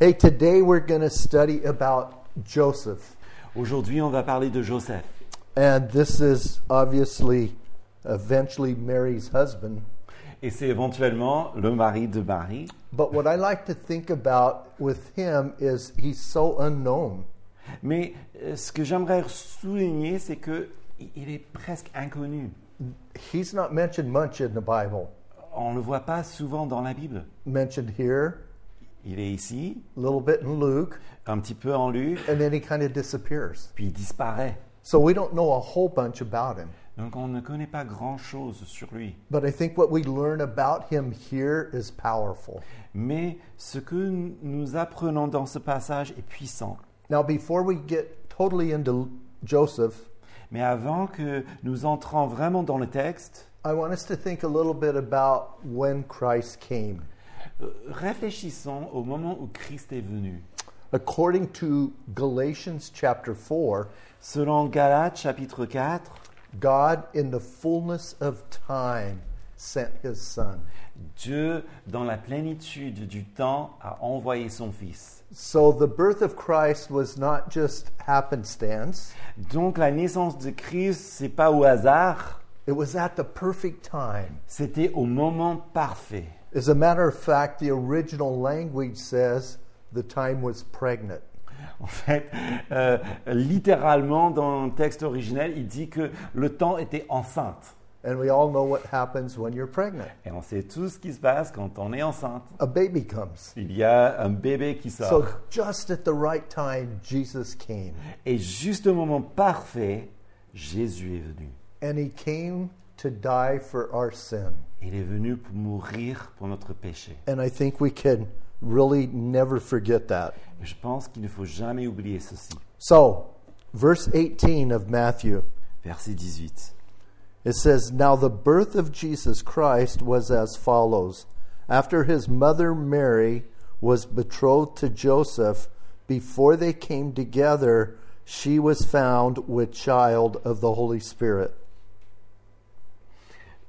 Hey, today we're going to study about Joseph. Aujourd'hui, on va parler de Joseph. And this is obviously eventually Mary's husband. Et c'est éventuellement le mari de Marie. But what I like to think about with him is he's so unknown. Mais euh, ce que j'aimerais souligner, c'est que i- il est presque inconnu. He's not mentioned much in the Bible. On ne le voit pas souvent dans la Bible. Mentioned here, Il est ici, a little bit in Luke, un petit peu en Luc, and then he kind of disappears. puis il disparaît. So we don't know a whole bunch about him. Donc on ne connaît pas grand-chose sur lui. But I think what we learn about him here is powerful. Mais ce que nous apprenons dans ce passage est puissant. Now, before we get totally into Joseph, Mais avant que nous entrons vraiment dans le texte, I want us to think a little bit about when Christ came. Réfléchissons au moment où Christ est venu. According to Galatians chapter 4, Selon Galates chapitre 4, God, in the fullness of time, sent his son. Dieu, dans la plénitude du temps, a envoyé son Fils. So the birth of Christ was not just happenstance, Donc la naissance de Christ, c'est pas au hasard, it was at the perfect time. c'était au moment parfait. As a matter of fact, the original language says the time was pregnant. En fait, euh, littéralement, dans le texte originel, il dit que le temps était enceinte. And we all know what happens when you're pregnant. Et on sait tout ce qui se passe quand on est enceinte. A baby comes. Il y a un bébé qui sort. So just at the right time, Jesus came. Et juste au moment parfait, Jésus est venu. And he came to die for our sin. Il est venu pour mourir pour notre péché. And I think we can really never forget that. Et je pense qu'il ne faut jamais oublier ceci. So, verse 18 of Matthew, Verset 18. it says, Now the birth of Jesus Christ was as follows. After his mother Mary was betrothed to Joseph, before they came together, she was found with child of the Holy Spirit.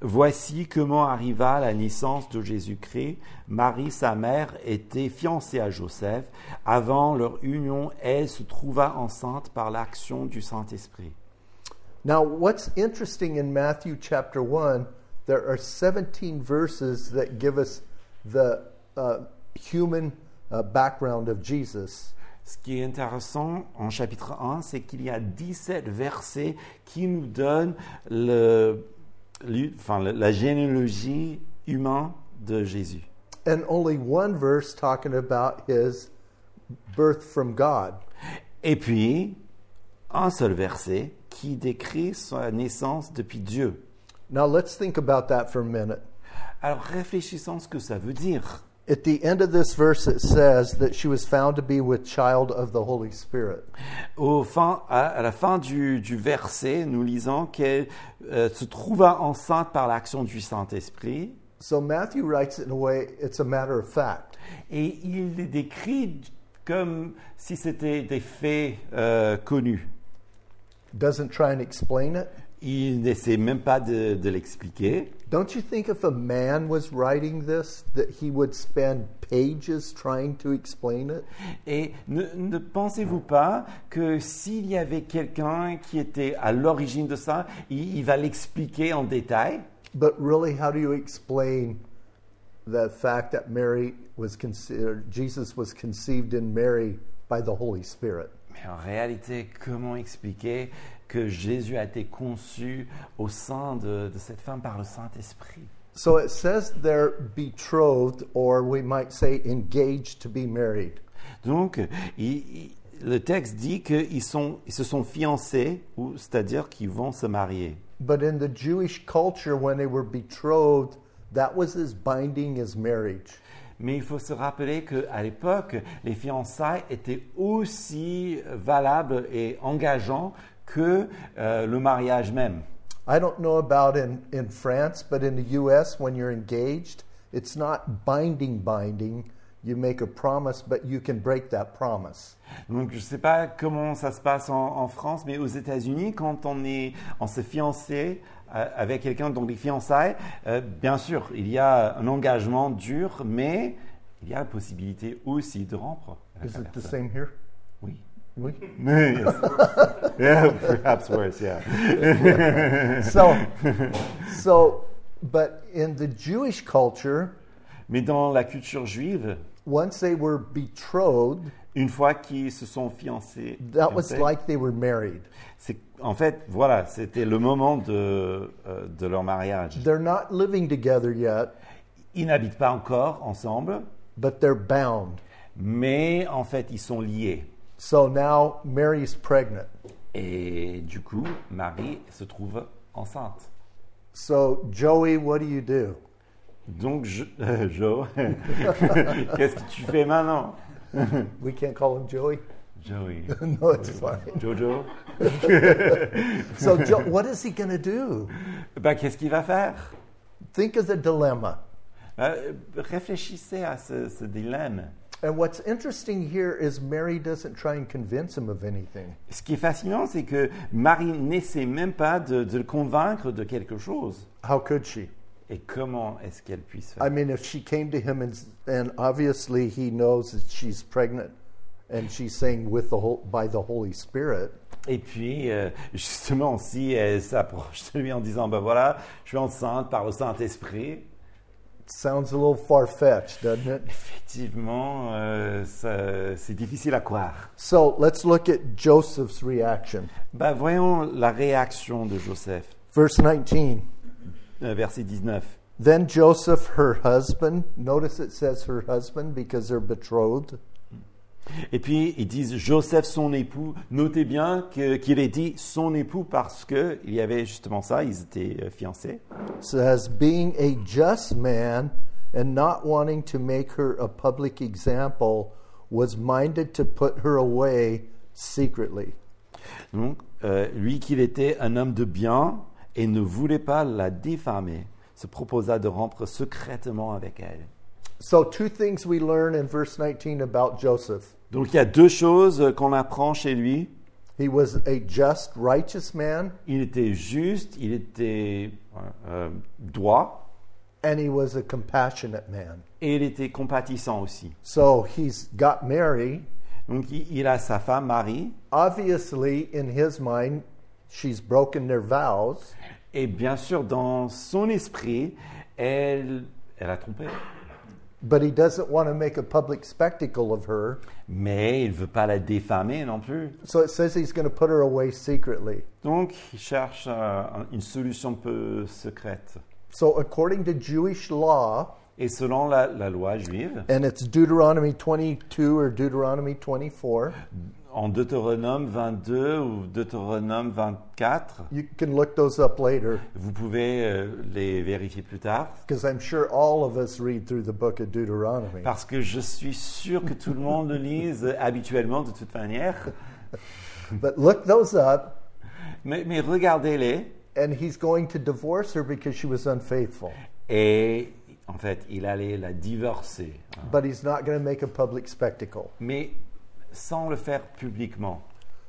Voici comment arriva la naissance de Jésus-Christ. Marie, sa mère, était fiancée à Joseph. Avant leur union, elle se trouva enceinte par l'action du Saint-Esprit. Now, what's interesting in Matthew chapter 1, there are 17 verses that give us the uh, human uh, background of Jesus. Ce qui est intéressant en chapitre 1, c'est qu'il y a 17 versets qui nous donnent le, le- enfin, la généalogie humaine de Jésus. And only one verse talking about his birth from God. Et puis, un seul verset qui décrit sa naissance depuis Dieu. Now, let's think about that for a minute. Alors réfléchissons ce que ça veut dire. At the end of this verse, it says that she was found to be with child of the Holy Spirit. Au fin, à, la fin du, du verset, nous lisons qu'elle euh, se trouva enceinte par l'action du Saint-Esprit. So Matthew writes it in a way, it's a matter of fact. Et il les décrit comme si c'était des faits euh, connus. Doesn't try and explain it. Il n'essaie même pas de, de l'expliquer. Don't you think if a man was writing this, that he would spend pages trying to explain it? Et ne, ne pensez-vous pas que s'il y avait quelqu'un qui était à l'origine de ça, il, il va l'expliquer en détail? But really, how do you explain the fact that Mary was considered, Jesus was conceived in Mary by the Holy Spirit? Mais en réalité, comment expliquer que Jésus a été conçu au sein de, de cette femme par le Saint-Esprit? So it says they're betrothed, or we might say engaged to be married. Donc, il- il- le texte dit qu'ils ils se sont fiancés, ou c'est-à-dire qu'ils vont se marier. But in the Jewish culture, when they were betrothed, that was as binding as marriage. Mais il faut se rappeler qu'à l'époque, les fiançailles étaient aussi valables et engageants que euh, le mariage même. I don't know about in, in France, but in the US, when you're engaged, it's not binding, binding. You make a promise, but you can break that promise. Donc je ne sais pas comment ça se passe en, en France, mais aux États-Unis, quand on est, on s'est fiancé avec quelqu'un dans les fiançailles, euh, bien sûr, il y a un engagement dur, mais il y a la possibilité aussi de rompre. Is it the same here? Oui. Oui. yes. yeah, perhaps worse, yeah. So, so, but in the Jewish culture, Mais dans la culture juive, once they were betrothed, une fois qu'ils se sont fiancés, that was like they were married. c'est en fait, voilà, c'était le moment de, euh, de leur mariage. They're not living together yet, Ils n'habitent pas encore ensemble, but they're bound. mais en fait, ils sont liés. So now Mary's pregnant. Et du coup, Marie se trouve enceinte. So, Joey, what do you do? Donc, je, euh, Jo, qu'est-ce que tu fais maintenant? We can't call him Joey? Joey. no, it's fine. Jojo? So, jo- what is he going to do? ben, Qu'est-ce qu'il va faire Think of the dilemma. Euh, Réfléchissez à ce, ce dilemme. And what's interesting here is Mary doesn't try and convince him of anything. Ce qui est fascinant, c'est que Marie n'essaie même pas de, de le convaincre de quelque chose. How could she? Et comment est-ce qu'elle puisse faire I mean, if she came to him and, and obviously he knows that she's pregnant and she's saying with the whole, by the Holy Spirit, Et puis, euh, justement, si elle s'approche de lui en disant, ben voilà, je suis enceinte par le Saint-Esprit, it sounds a little far fetched, doesn't it? effectivement, euh, ça- c'est difficile à croire. So let's look at Joseph's reaction. Ben, voyons la réaction de Joseph. Verse 19. Euh, verset 19. Then Joseph, her husband, notice it says her husband because they're betrothed. Et puis, ils disent Joseph, son époux. Notez bien qu'il est dit son époux parce qu'il y avait justement ça, ils étaient euh, fiancés. says, being a just man and not wanting to make her a public example, was minded to put her away secretly. Donc, euh, lui qu'il était un homme de bien et ne voulait pas la diffamer, se proposa de rompre secrètement avec elle. So, two things we learn in verse 19 about Joseph. Donc, il y a deux choses euh, qu'on apprend chez lui. He was a just, righteous man, Il était juste, il était euh, droit and he was a compassionate man. et il était compatissant aussi. So, he's got Mary. Donc, il, il a sa femme Marie Obviously, in his mind, she's broken their vows. et bien sûr, dans son esprit, elle, elle a trompé. But he doesn't want to make a public spectacle of her. Mais il ne veut pas la défamer non plus. So it says he's going to put her away secretly. Donc, il cherche euh, une solution peu secrète. So, according to Jewish law, Et selon la, la loi juive, and it's Deuteronomy 22 or Deuteronomy 24, en Deutéronome 22 ou Deutéronome 24, you can look those up later vous pouvez euh, les vérifier plus tard, because I'm sure all of us read through the book of Deuteronomy. parce que je suis sûr que tout le monde le lise habituellement de toute manière. But look those up, Mais, mais regardez-les, and he's going to divorce her because she was unfaithful. et en fait, il allait la divorcer. But he's not going to make a public spectacle. mais sans le faire publiquement.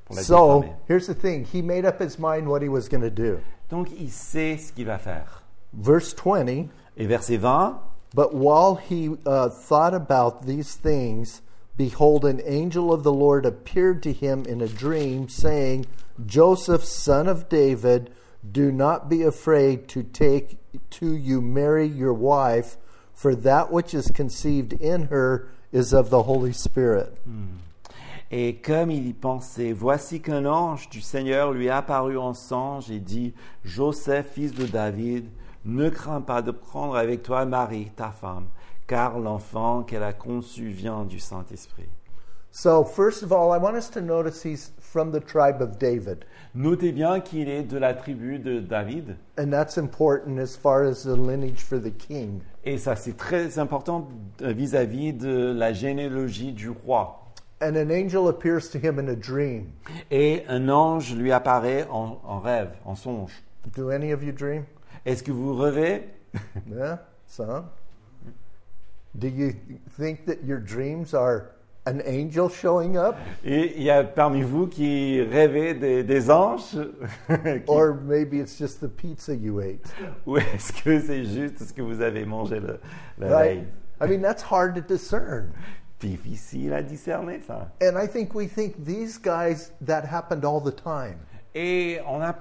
Pour la So here's the thing he made up his mind what he was going to do. Donc, il sait ce qu'il va faire. Verse 20 Et verset 20, But while he uh, thought about these things, behold, an angel of the Lord appeared to him in a dream, saying, Joseph, son of David, do not be afraid to take to you Mary your wife, for that which is conceived in her is of the Holy Spirit. Et comme il y pensait, voici qu'un ange du Seigneur lui apparut en songe et dit, Joseph, fils de David, ne crains pas de prendre avec toi Marie, ta femme, car l'enfant qu'elle a conçu vient du Saint-Esprit. So, first of all, I want us to notice he's from the tribe of David. Notez bien qu'il est de la tribu de David, And that's important as far as the lineage for the king. et ça c'est très important vis-à-vis de la généalogie du roi. And an angel appears to him in a dream. Et un ange lui apparaît en, en rêve, en songe. Do any of you dream? Est-ce que vous rêvez? Yeah, some. Do you think that your dreams are an angel showing up? Et il y a parmi vous qui rêvez des, des anges? Qui- Or maybe it's just the pizza you ate. Ou est-ce que c'est juste ce que vous avez mangé le, la Right? veille? I mean, that's hard to discern. Difficile à discerner ça. And I think we think these guys, that happened all the time. Et on a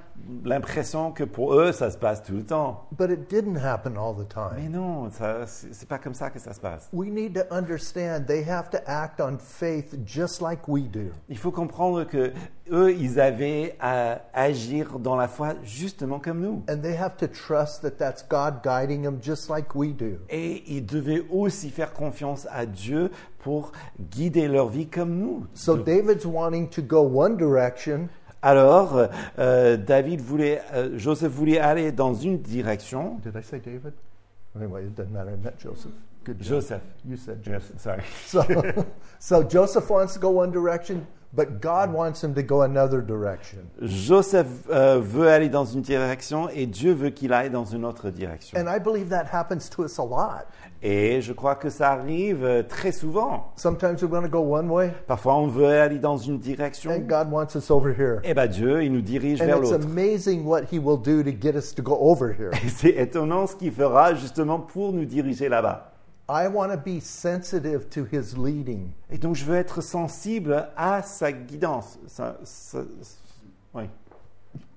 l'impression que pour eux, ça se passe tout le temps. But it didn't happen all the Mais time. non, c'est c'est pas comme ça que ça se passe. We need to understand they have to act on faith just like we do. Il faut comprendre que eux, ils avaient à agir dans la foi justement comme nous. And they have to trust that that's God guiding them just like we do. Et ils devaient aussi faire confiance à Dieu pour guider leur vie comme nous. So David's wanting to go one direction, Alors, euh, David voulait, euh, Joseph voulait aller dans une direction. Did I say David? Anyway, it doesn't matter. I meant Joseph. Good job. Joseph. You said Yes, Joseph. sorry. So, so Joseph wants to go one direction, but God wants him to go another direction. Joseph euh, veut aller dans une direction et Dieu veut qu'il aille dans une autre direction. And I believe that happens to us a lot. Et je crois que ça arrive euh, très souvent. Sometimes we want to go one way, Parfois, on veut aller dans une direction. and God wants us over here. Et ben Dieu, il nous dirige And vers it's l'autre. amazing what He will do to get us to go over here. Et c'est étonnant ce qu'il fera justement pour nous diriger là-bas. I want to be sensitive to His leading. Et donc, je veux être sensible à sa guidance. Sa- sa- oui.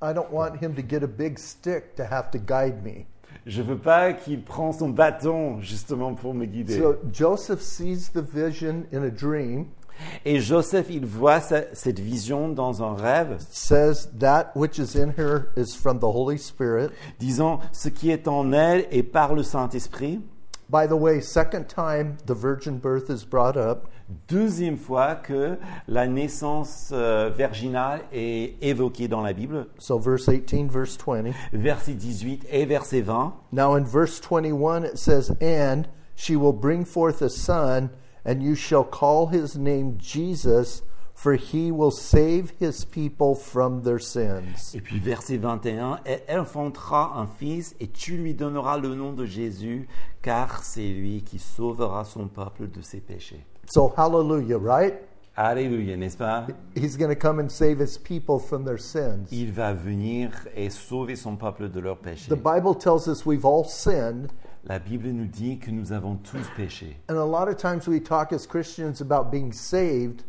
I don't want Him to get a big stick to have to guide me. Je veux pas qu'il prenne son bâton justement pour me guider. So Joseph sees the vision in a dream, Et Joseph, il voit sa- cette vision dans un rêve, says that which is in her is from the Holy Spirit. disant ce qui est en elle est par le Saint-Esprit. By the way, second time the virgin birth is brought up. Deuxième fois que la naissance euh, virginale est évoquée dans la Bible, So verse 18, verse 20. verset 18 et verset 20. Now in verse 21 it says, And she will bring forth a son, and you shall call his name Jesus, for he will save his people from their sins. Et puis verset 21, et elle enfantera un fils et tu lui donneras le nom de Jésus, car c'est lui qui sauvera son peuple de ses péchés. So hallelujah, right? Alléluia, n'est-ce pas? He's going to come and save his people from their sins. Il va venir et sauver son peuple de leurs péchés. The Bible tells us we've all sinned, La Bible nous dit que nous avons tous péché. and a lot of times we talk as Christians about being saved,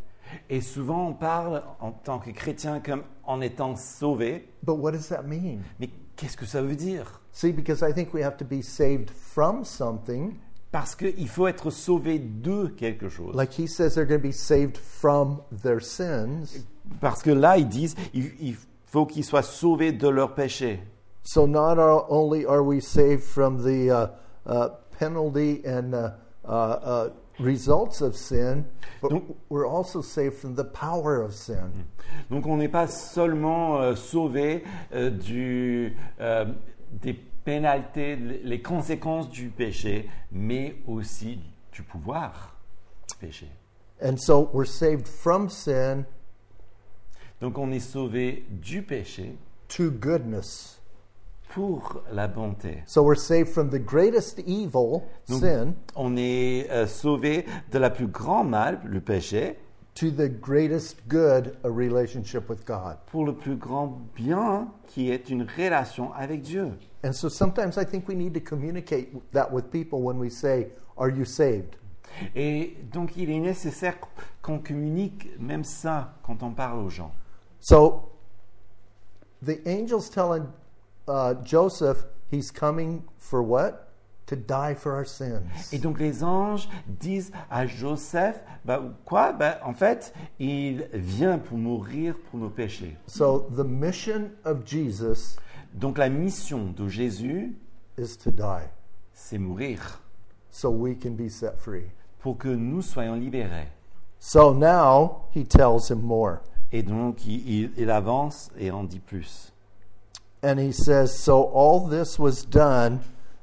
Et souvent on parle en tant que chrétien comme en étant sauvé. but what does that mean? Mais qu'est-ce que ça veut dire? See, because I think we have to be saved from something. Parce qu'il faut être sauvé de quelque chose. Like he says, they're going to be saved from their sins. Parce que là, ils disent, il, il faut qu'ils soient sauvés de leurs péchés. So not only are we saved from the uh, uh, penalty and uh, uh, uh, results of sin, but Donc- we're also saved from the power of sin. Donc on n'est pas seulement euh, sauvé euh, du, euh, des pénalités, les conséquences du péché, mais aussi du pouvoir du péché. And so we're saved from sin Donc on est sauvé du péché to goodness. Pour la bonté. So we're saved from the greatest evil, Donc, sin, on est euh, sauvé de la plus grande mal, le péché, to the greatest good, a relationship with God. pour le plus grand bien qui est une relation avec Dieu. And so sometimes I think we need to communicate that with people when we say, Are you saved? Et donc il est nécessaire qu'on communique même ça quand on parle aux gens. So the angel's telling uh, Joseph he's coming for what? To die for our sins. Et donc les anges disent à Joseph, bah, quoi? Bah, En fait, il vient pour mourir pour nos péchés. So the mission of Jesus Donc la mission de Jésus, is to die c'est mourir so we can be set free. pour que nous soyons libérés. So now he tells him more. Et donc il, il- il avance et en dit plus. And he says, So all this was done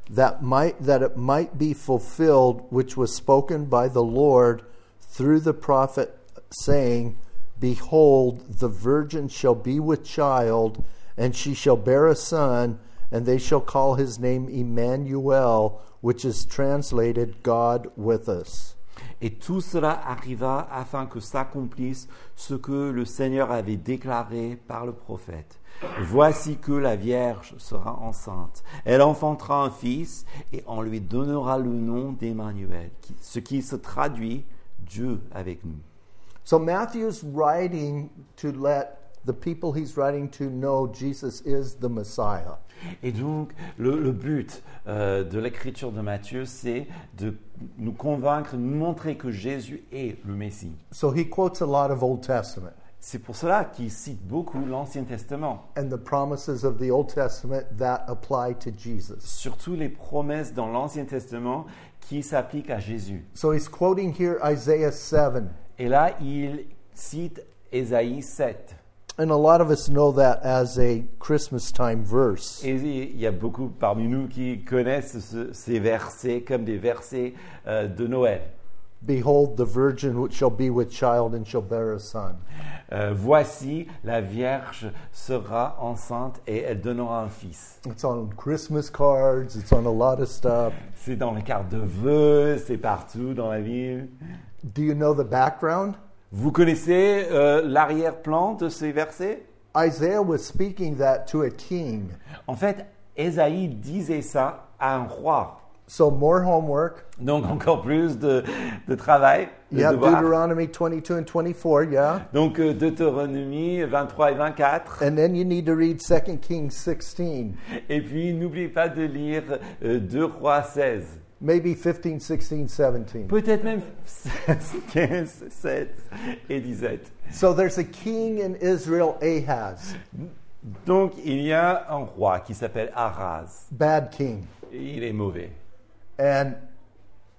that might that it might be fulfilled which was spoken by the Lord through the prophet, saying, Behold, the virgin shall be with child, and she shall bear a son, and they shall call his name Emmanuel, which is translated God with us. Et tout cela arriva afin que s'accomplisse ce que le Seigneur avait déclaré par le prophète. Voici que la Vierge sera enceinte. Elle enfantera un fils et on lui donnera le nom d'Emmanuel, ce qui se traduit Dieu avec nous. So Matthew's writing to let the people he's writing to know Jesus is the Messiah. Et donc, le, le but euh, de l'écriture de Matthieu, c'est de nous convaincre, de nous montrer que Jésus est le Messie. So he quotes a lot of Old Testament. C'est pour cela qu'il cite beaucoup l'Ancien Testament, and the promises of the Old Testament that apply to Jesus. surtout les promesses dans l'Ancien Testament qui s'appliquent à Jésus. So he's quoting here Isaiah 7. Et là, il cite Ésaïe 7. And a lot of us know that as a Christmas time verse. Et il y a beaucoup parmi nous qui connaissent ce- ces versets comme des versets euh, de Noël. Behold, the virgin which shall be with child and shall bear a son. Euh, Voici, la Vierge sera enceinte et elle donnera un fils. It's on Christmas cards, it's on a lot of stuff. C'est dans les cartes de vœux, c'est partout dans la ville. Do you know the background? Vous connaissez euh, l'arrière-plan de ces versets? Isaiah was speaking that to a king. En fait, Ésaïe disait ça à un roi. So more homework. Donc encore plus de, de travail, de have devoir. Deuteronomy 22 and 24, yeah? Donc euh, Deutéronomie 23 et 24. And then you need to read 2 Kings 16. Et puis n'oubliez pas de lire euh, 2 Rois 16. Maybe 15, 16, 17. Peut-être même 16, 15, 7 et 17. So there's a king in Israel, Ahaz, Donc il y a un roi qui s'appelle Araz. bad king. Il est mauvais. And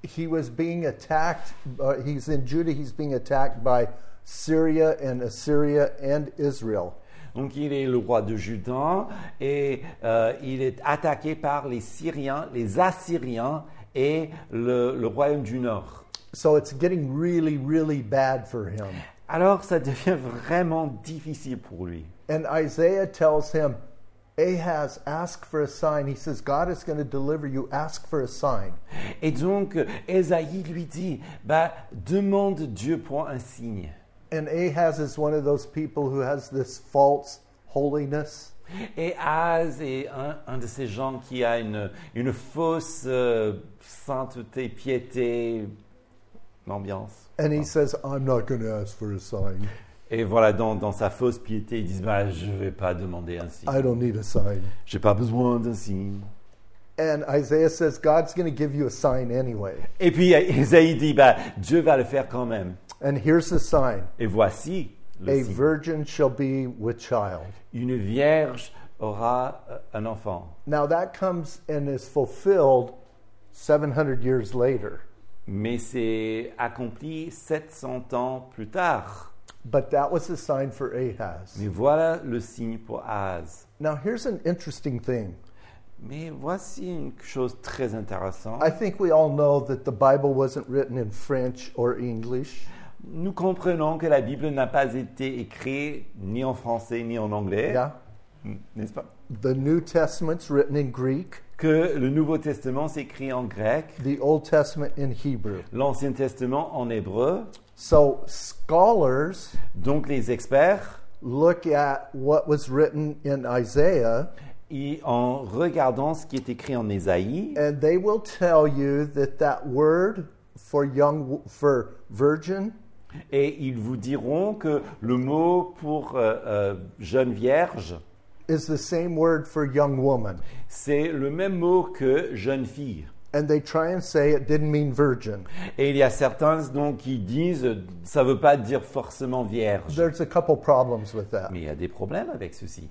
he was being attacked, uh, he's in Judah, he's being attacked by Syria and Assyria and Israel. Donc il est le roi de Juda et euh, il est attaqué par les Syriens, les Assyriens et le, le royaume du Nord. So it's getting really, really bad for him. Alors ça devient vraiment difficile pour lui. And Isaiah tells him, Ahaz, ask for a sign. He says, God is going to deliver you. Ask for a sign. Et donc Ésaïe lui dit, bah, demande Dieu pour un signe. And Ahaz is one of those people who has this false holiness. Et Az est un, un de ces gens qui a une, une fausse euh, sainteté, piété, l'ambiance. And he says, I'm not going to ask for a sign. Et voilà, dans, dans sa fausse piété, ils disent bah, Je ne vais pas demander un signe. I don't need a sign. Je n'ai pas besoin d'un signe. And Isaiah says, God's going to give you a sign anyway. Et puis Isaïe dit bah, Dieu va le faire quand même. And here's the sign Et voici le A signe. virgin shall be with child. Une vierge aura euh, un enfant. Now that comes and is fulfilled 700 years later. Mais c'est accompli 700 ans plus tard. But that was the sign for Ahaz. Mais voilà le signe pour Az. Now here's an interesting thing. Mais voici une chose très intéressante. I think we all know that the Bible wasn't written in French or English. Nous comprenons que la Bible n'a pas été écrite ni en français ni en anglais, Yeah. n'est-ce pas? The New Testament's written in Greek, Que le Nouveau Testament s'écrit en grec, the Old Testament in Hebrew. l'Ancien Testament en hébreu. So scholars Donc les experts, look at what was written in Isaiah y- en regardant ce qui est écrit en Ésaïe, and they will tell you that that word for young for virgin et ils vous diront que le mot pour euh, euh, jeune vierge, is the same word for young woman. c'est le même mot que jeune fille. And they try and say it didn't mean virgin. Et il y a certains donc qui disent ça ne veut pas dire forcément vierge. There's a couple problems with that. Mais il y a des problèmes avec ceci.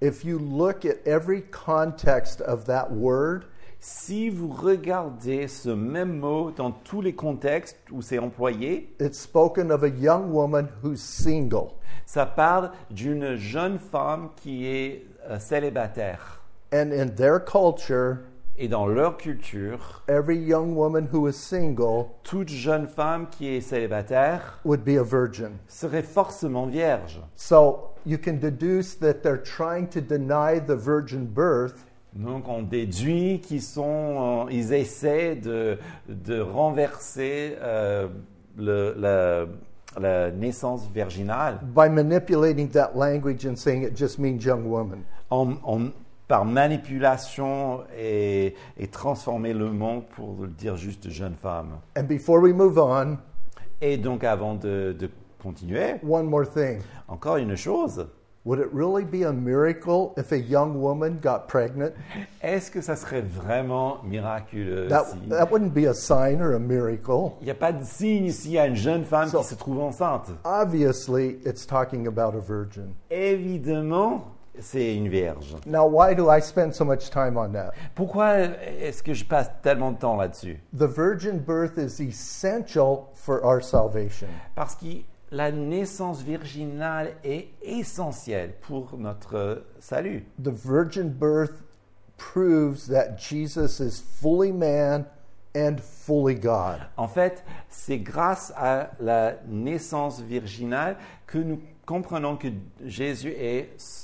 If you look at every context of that word, Si vous regardez ce même mot dans tous les contextes où c'est employé, it's spoken of a young woman who's single. ça parle d'une jeune femme qui est euh, célibataire. And in their culture, Et dans leur culture, every young woman who is single toute jeune femme qui est célibataire would be a virgin. serait forcément vierge. So you can deduce that they're trying to deny the virgin birth Donc on déduit qu'ils sont, euh, ils essaient de, de renverser euh, le- la, la naissance virginale by manipulating that language and saying it just means young woman. en, en- par manipulation et, et transformer le mot pour le dire juste jeune femme. And before we move on, Et donc avant de, de continuer, one more thing. encore une chose, Would it really be a miracle if a young woman got pregnant? est-ce que ça serait vraiment miraculeux That, si- that wouldn't be a sign or a miracle. Il n'y a pas de signe s'il y a une jeune femme So- qui se trouve enceinte. Obviously, it's talking about a virgin. Évidemment, c'est une vierge. Now, why do I spend so much time on that? Pourquoi est-ce que je passe tellement de temps là-dessus? The virgin birth is essential for our salvation. Parce que la naissance virginale est essentielle pour notre salut. The virgin birth proves that Jesus is fully man and fully God. En fait, c'est grâce à la naissance virginale que nous comprenons que Jésus est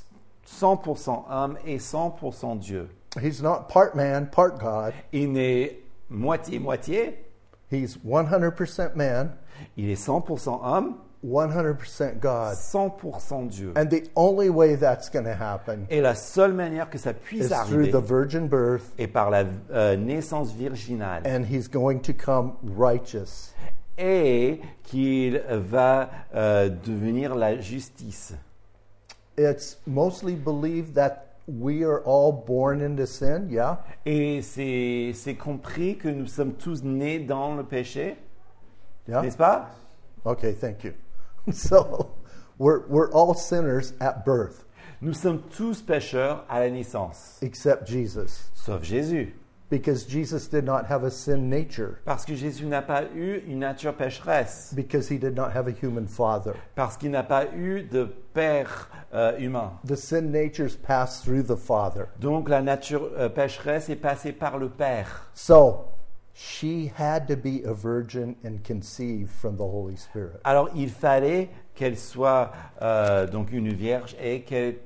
100% homme et 100% Dieu. He's not part man, part God. Il n'est moitié-moitié, He's 100% man, il est 100% homme, 100% God. 100% Dieu. And the only way that's going to happen Et la seule manière que ça is puisse through arriver the virgin birth, est par la euh, naissance virginale. and he's going to come righteous. Et qu'il va euh, devenir la justice. It's mostly believed that we are all born into sin, yeah? Et c'est compris que nous sommes tous nés dans le péché, Yeah? n'est-ce pas? Okay, thank you. So we're, we're all sinners at birth, Nous sommes tous pécheurs à la naissance, except Jesus, sauf Jésus. Because Jesus did not have a sin nature, Parce que Jésus n'a pas eu une nature pécheresse, because he did not have a human father. parce qu'il n'a pas eu de père euh, humain. The sin natures pass through the father. Donc la nature euh, pécheresse est passée par le Père. So she had to be a virgin and conceived from the Holy Spirit. Alors il fallait qu'elle soit euh, donc une vierge et qu'elle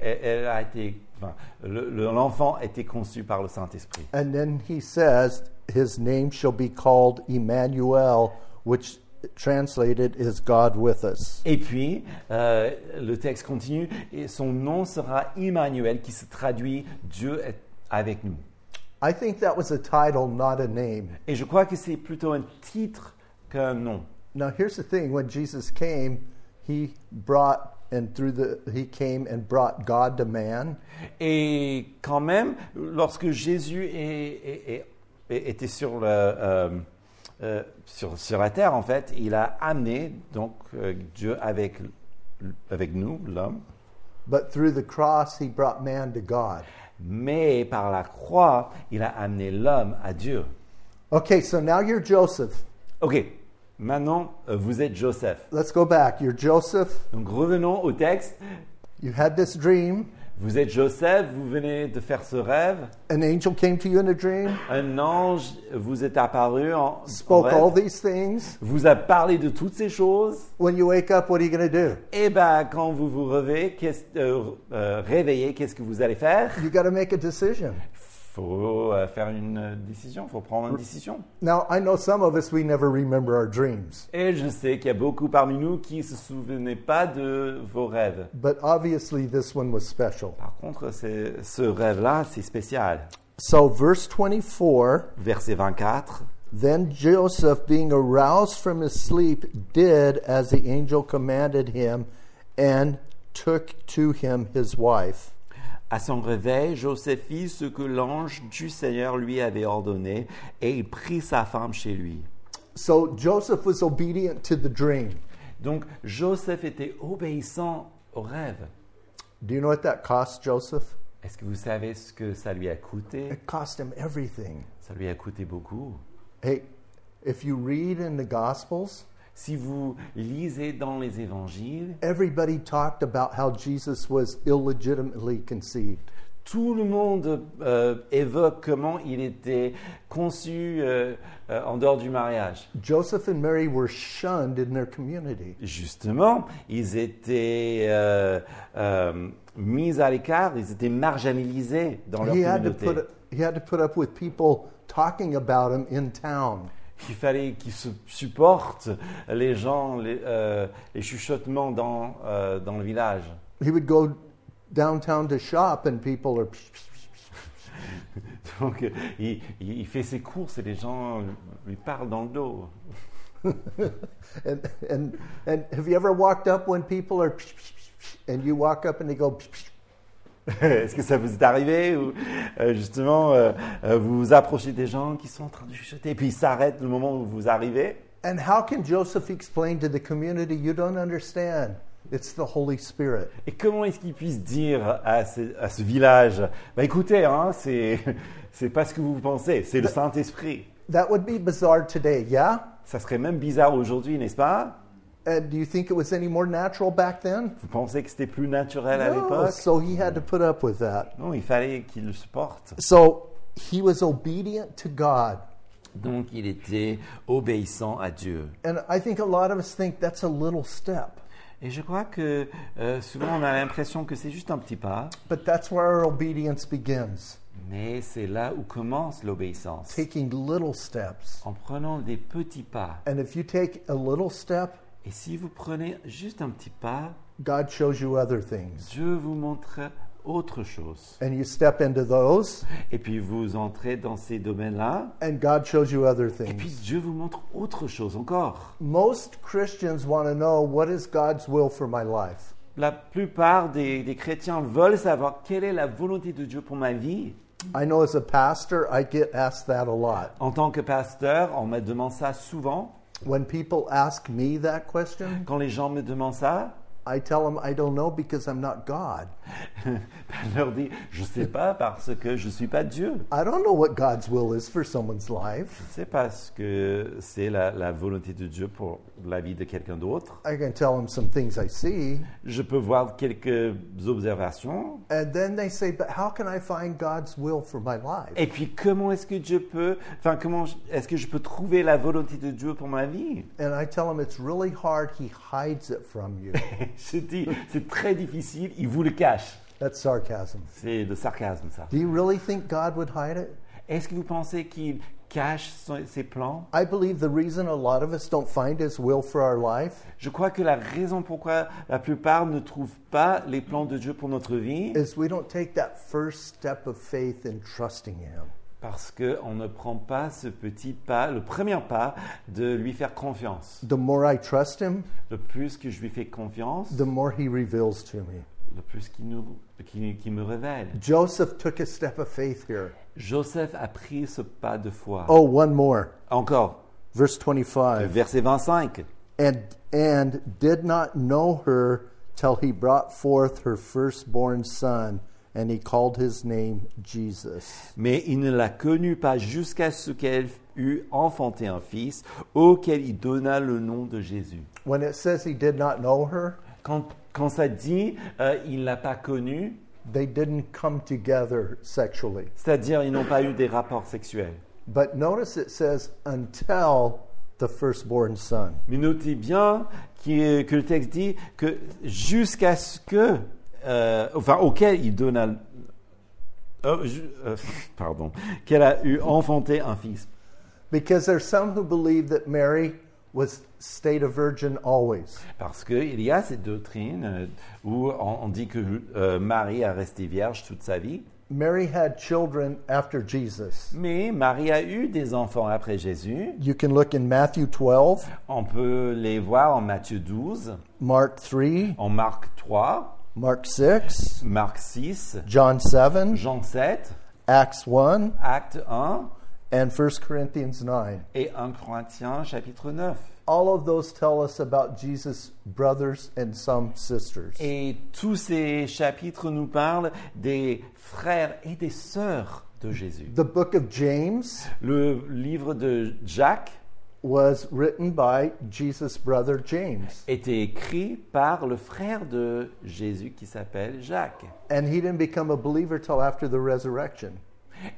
elle- a été, enfin, le- le- l'enfant a été conçu par le Saint-Esprit. And then he says, His name shall be called Emmanuel, which translated is God with us. Et puis euh, le texte continue et son nom sera Emmanuel qui se traduit Dieu est avec nous. I think that was a title, not a name. Et je crois que c'est plutôt un titre qu'un nom. Now here's the thing: when Jesus came, he brought and through the he came and brought God to man. Et quand même, lorsque Jésus est- est- est- était sur, le, euh, euh, sur, sur la terre, en fait, il a amené donc euh, Dieu avec, avec nous, l'homme, But through the cross, he brought man to God. mais par la croix, il a amené l'homme à Dieu. Okay, so now you're Joseph. Ok, maintenant, euh, vous êtes Joseph. Let's go back. You're Joseph. Donc revenons au texte. You had this dream. Vous êtes Joseph, vous venez de faire ce rêve. An angel came to you in a dream, Un ange vous est apparu en, en spoke rêve, all these things. vous a parlé de toutes ces choses. When you wake up, what are you going to do? Eh ben, quand vous vous réveillez, qu'est-ce, euh, euh, réveillez, qu'est-ce que vous allez faire? You got to make a decision. Faut euh, faire une euh, décision, faut prendre une décision. Now, I know some of us, we never remember our dreams, Et je sais qu'il y a beaucoup parmi nous qui ne se souvenaient pas de vos rêves. but obviously this one was special. Par contre, c'est- ce rêve-là, c'est spécial. So, verse 24 Verset 24. Then Joseph, being aroused from his sleep, did as the angel commanded him and took to him his wife. À son réveil, Joseph fit ce que l'ange du Seigneur lui avait ordonné et il prit sa femme chez lui. So, Joseph was obedient to the dream. Donc, Joseph était obéissant au rêve. Do you know what that cost Joseph? Est-ce que vous savez ce que ça lui a coûté? It cost him everything. Ça lui a coûté beaucoup. Hey, if you read in the Gospels, Si vous lisez dans les évangiles, everybody talked about how Jesus was illegitimately conceived. tout le monde euh, évoque comment il était conçu euh, euh, en dehors du mariage. Joseph and Mary were shunned in their community. Justement, ils étaient mis à l'écart, ils étaient marginalisés dans leur He had, to communauté. put, he had to put up with people talking about him in town. Il fallait qu'ils se supportent les gens, les, euh, les chuchotements dans, euh, dans le village. He would go downtown to shop and people are. Donc, il, il- il fait ses courses et les gens lui parlent dans le dos. And, and, and have you ever walked up when people are. And you walk up and they go. Est-ce que ça vous est arrivé ou euh, justement euh, euh, vous vous approchez des gens qui sont en train de chuchoter et puis ils s'arrêtent le moment où vous arrivez? And how can Joseph explain to the community, you don't understand? It's the Holy Spirit. Et comment est-ce qu'ils puissent dire à ce, à ce village Bah écoutez, hein, c'est c'est pas ce que vous pensez, c'est le Saint-Esprit. That would be bizarre today, yeah? Ça serait même bizarre aujourd'hui, n'est-ce pas? And do you think it was any more natural back then? Vous pensez que c'était plus naturel à No, l'époque? so he had to put up with that. Non, il fallait qu'il le supporte. So he was obedient to God. Donc il était obéissant à Dieu. And I think a lot of us think that's a little step, Et je crois que euh, souvent on a l'impression que c'est juste un petit pas, but that's where our obedience begins. mais c'est là où commence l'obéissance. Taking little steps. En prenant des petits pas. And if you take a little step, Et si vous prenez juste un petit pas, God shows you other things. Dieu vous montre autre chose. And you step into those, Et puis vous entrez dans ces domaines-là, and God shows you other et puis things. Dieu vous montre autre chose encore. Most Christians want to know what is God's will for my life? La plupart des, des chrétiens veulent savoir quelle est la volonté de Dieu pour ma vie. I know as a pastor, I get asked that a lot. En tant que pasteur, on me demande ça souvent. When people ask me that question, Quand les gens me demandent ça, I tell them I don't know because I'm not God. Je leur dis, je ne sais pas parce que je ne suis pas Dieu. I don't know what God's will is for someone's life. C'est parce que c'est la, la volonté de Dieu pour la vie de quelqu'un d'autre. I can tell them some things I see. Je peux voir quelques observations. And then they say, But how can I find God's will for my life? Et puis, comment est-ce que Dieu peut, enfin, comment est-ce que je peux trouver la volonté de Dieu pour ma vie? And I tell them it's really hard. He hides it from you. Je dis, c'est très difficile, il vous le cache. That's sarcasm. C'est le sarcasme, ça. Do you really think God would hide it? Est-ce que vous pensez qu'il cache ses plans? I believe the reason a lot of us don't find His will for our life Je crois que la raison pourquoi la plupart ne trouvent pas les plans de Dieu pour notre vie, is we don't take that first step of faith in trusting Him. parce qu'on ne prend pas ce petit pas, le premier pas de lui faire confiance. The more I trust Him, Le plus que je lui fais confiance, the more He reveals to me. Le plus qu'il nous, qu'il- qu'il me révèle. Joseph took a step of faith here. Joseph a pris ce pas de foi. Oh, one more. Encore, Verse 25. verset 25. And, and did not know her till he brought forth her firstborn son, and he called his name Jesus. Mais il ne la connut pas jusqu'à ce qu'elle eût enfanté un fils, auquel il donna le nom de Jésus. When it says he did not know her, Quand, quand ça dit euh, il l'a pas connue, they didn't come together sexually. c'est-à-dire ils n'ont pas eu des rapports sexuels. But notice it says until the firstborn son. Mais notez bien qu'il- que le texte dit que jusqu'à ce que, euh, enfin auquel il donna, euh, ju- euh, pardon, qu'elle a eu enfanté un fils. Because there's some who believe that Mary was stayed a virgin always. Parce qu'il y a cette doctrine euh, où on, on dit que euh, Marie a resté vierge toute sa vie, Mary had children after Jesus. mais Marie a eu des enfants après Jésus. You can look in Matthew 12, On peut les voir en Matthieu 12, Mark 3, en Marc 3, Mark 6, Marc 6, John 7, Jean 7, Acts 1, Acte 1 and 1 Corinthians 9. et 1 Corinthiens chapitre 9. All of those tell us about Jesus' brothers and some sisters. Et tous ces chapitres nous parlent des frères et des sœurs de Jésus. The book of James Le livre de Jacques was written by Jesus' brother James. était écrit par le frère de Jésus qui s'appelle Jacques. And he didn't become a believer till after the resurrection.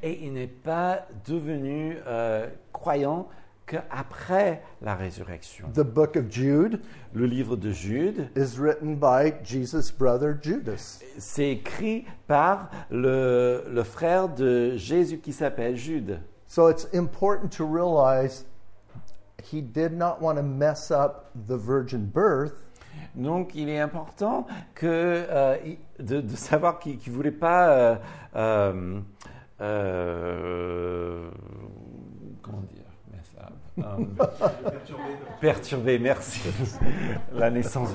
Et il n'est pas devenu euh, croyant qu'après la résurrection. The book of Jude Le livre de Jude, is written by Jesus' brother Judas. c'est écrit par le, le frère de Jésus qui s'appelle Jude. So it's important to realize he did not want to mess up the virgin birth. Donc il est important que, euh, de, de savoir qu'il ne voulait pas... euh, euh, euh, comment dire mais ça, Perturber, merci. La naissance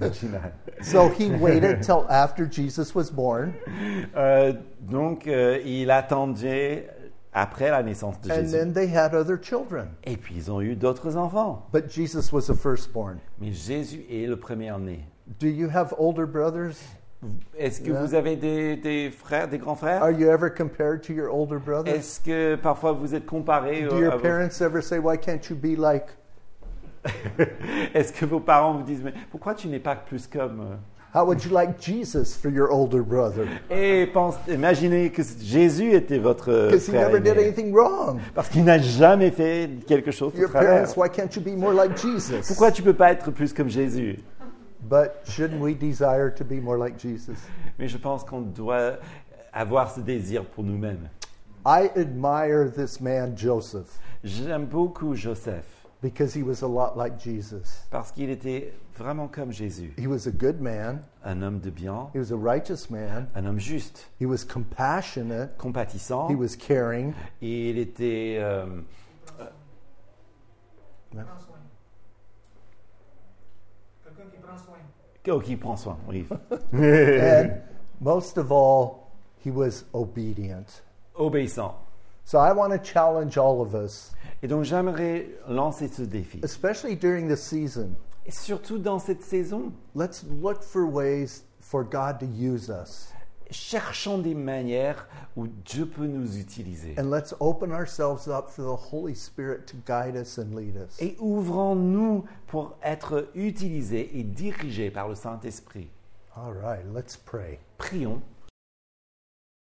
virginale. So he waited till after Jesus was born, Euh, donc, euh, il attendait après la naissance de and Jésus. then they had other children. Et puis, ils ont eu d'autres enfants. But Jesus was the firstborn. Mais Jésus est le premier-né. Do you have older brothers? Est-ce que Yeah. vous avez des, des frères, des grands frères? Are you ever compared to your older brothers? Est-ce que parfois vous êtes comparé Do au- your à vos- parents ever say, Why can't you be like? Est-ce que vos parents vous disent mais pourquoi tu n'es pas plus comme euh? How would you like Jesus for your older brother? Et pense, imaginez que Jésus était votre euh, Because he frère never did anything wrong. parce qu'il n'a jamais fait quelque chose de Your travers. parents, why can't you be more like Jesus? Pourquoi tu peux pas être plus comme Jésus? But shouldn't we desire to be more like Jesus? Mais je pense qu'on doit avoir ce désir pour nous-mêmes. I admire this man, Joseph, J'aime beaucoup Joseph because he was a lot like Jesus. parce qu'il était vraiment comme Jésus, He was a good man, un homme de bien, he was a righteous man, un homme juste, he was compassionate, compatissant. he was caring. Et il était euh, Prends soin. Quelqu'un qui prend soin. oh, qui prend soin. Oui. And most of all, he was obedient. Obéissant. So I want to challenge all of us, Et donc j'aimerais lancer ce défi. especially during this season. Et surtout dans cette saison, Let's look for ways for God to use us. cherchons des manières où Dieu peut nous utiliser. And let's open ourselves up for the Holy Spirit to guide us and lead us. Et ouvrons-nous pour être utilisés et dirigés par le Saint-Esprit. All right, let's pray. Prions.